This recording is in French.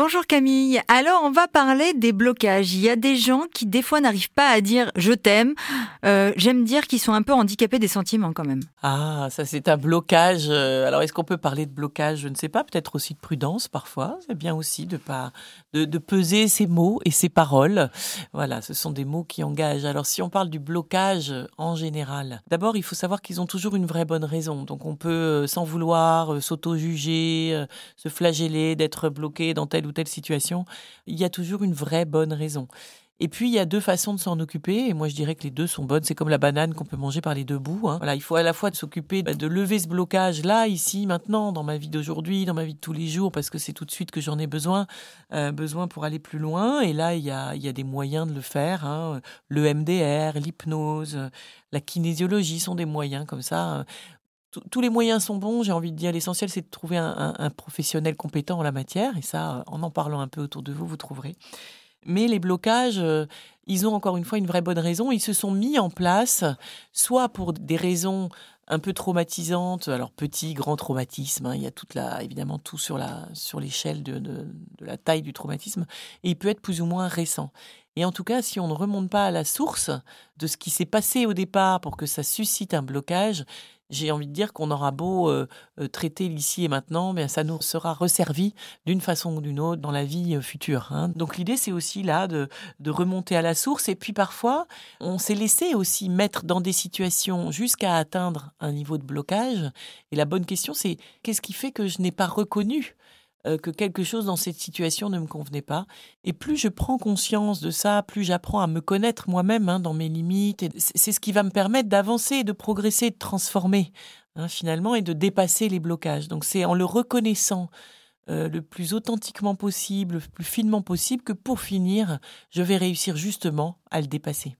Bonjour Camille. Alors on va parler des blocages. Il y a des gens qui des fois n'arrivent pas à dire je t'aime. Euh, j'aime dire qu'ils sont un peu handicapés des sentiments quand même. Ah, ça c'est un blocage. Euh, alors est-ce qu'on peut parler de blocage? Je ne sais pas. Peut-être aussi de prudence parfois. C'est bien aussi de pas de, peser ses mots et ses paroles. Voilà, ce sont des mots qui engagent. Alors si on parle du blocage en général, d'abord il faut savoir qu'ils ont toujours une vraie bonne raison. Donc on peut euh, sans vouloir s'auto-juger, se flageller d'être bloqué dans tel ou telle situation, il y a toujours une vraie bonne raison. Et puis, il y a deux façons de s'en occuper, et moi je dirais que les deux sont bonnes. C'est comme la banane qu'on peut manger par les deux bouts. Hein. Voilà, il faut à la fois s'occuper bah, de lever ce blocage là, ici, maintenant, dans ma vie d'aujourd'hui, dans ma vie de tous les jours, parce que c'est tout de suite que j'en ai besoin, euh, besoin pour aller plus loin. Et là, il y a, il y a des moyens de le faire. Hein. Le MDR, l'hypnose, la kinésiologie sont des moyens comme ça tous les moyens sont bons, j'ai envie de dire. L'essentiel, c'est de trouver un, professionnel compétent en la matière. Et ça, en en parlant un peu autour de vous, vous trouverez. Mais les blocages, euh, ils ont encore une fois une vraie bonne raison. Ils se sont mis en place, soit pour des raisons un peu traumatisantes, alors petit, grand traumatisme, hein. il y a toute la, évidemment tout sur la sur l'échelle de, de, la taille du traumatisme, et il peut être plus ou moins récent. Et en tout cas, si on ne remonte pas à la source de ce qui s'est passé au départ pour que ça suscite un blocage, j'ai envie de dire qu'on aura beau euh, euh, traiter l'ici et maintenant, mais ça nous sera resservi d'une façon ou d'une autre dans la vie euh, future. Hein. Donc l'idée, c'est aussi là de, de, remonter à la source. Et puis parfois, on s'est laissé aussi mettre dans des situations jusqu'à atteindre un niveau de blocage. Et la bonne question, c'est qu'est-ce qui fait que je n'ai pas reconnu que quelque chose dans cette situation ne me convenait pas. Et plus je prends conscience de ça, plus j'apprends à me connaître moi-même hein, dans mes limites. C'est ce qui va me permettre d'avancer, de progresser, de transformer hein, finalement et de dépasser les blocages. Donc c'est en le reconnaissant euh, le plus authentiquement possible, le plus finement possible, que pour finir, je vais réussir justement à le dépasser.